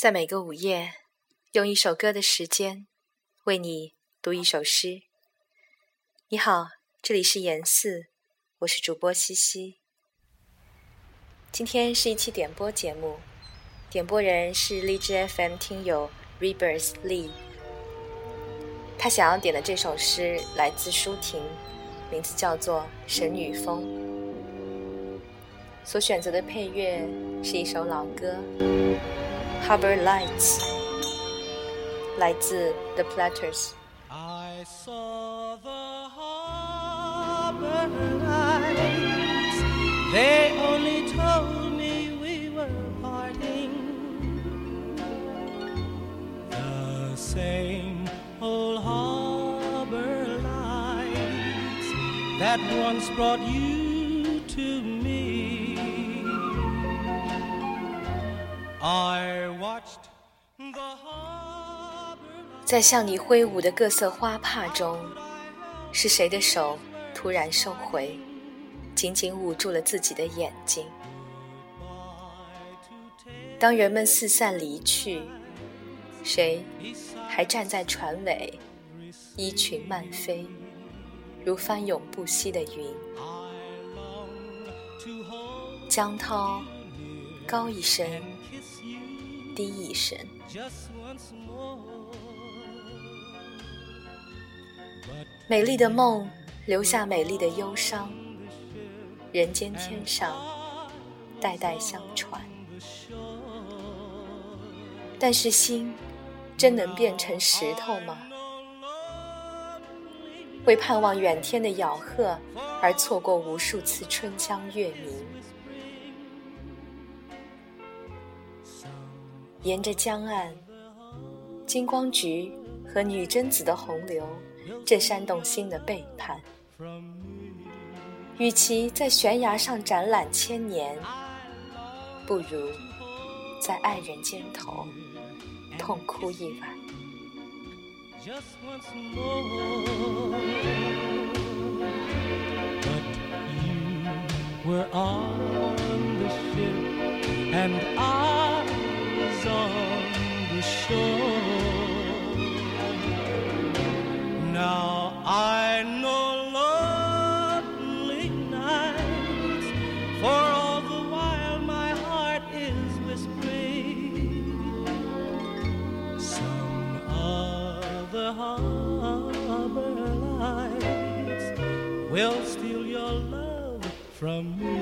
在每个午夜，用一首歌的时间为你读一首诗。你好，这里是严四，我是主播西西。今天是一期点播节目，点播人是荔枝 FM 听友 Rebirth Lee。他想要点的这首诗来自舒婷，名字叫做《神女峰》。所选择的配乐是一首老歌。Harbor Lights 来自 The Platters。I saw the harbor lights. They only told me we were parting. The same old harbor lights that once brought you to me. 在向你挥舞的各色花帕中，是谁的手突然收回，紧紧捂住了自己的眼睛？当人们四散离去，谁还站在船尾，衣裙漫飞，如翻涌不息的云？江涛，高一声，低一声。美丽的梦留下美丽的忧伤，人间天上代代相传。但是心真能变成石头吗？为盼望远天的咬鹤而错过无数次春江月明。沿着江岸，金光菊和女贞子的洪流正煽动心的背叛。与其在悬崖上展览千年，不如在爱人肩头痛哭一晚。just once more. You were on the ship, and I on the shore. Now I know lonely nights, for all the while my heart is whispering some other harbor lights will steal your love from me.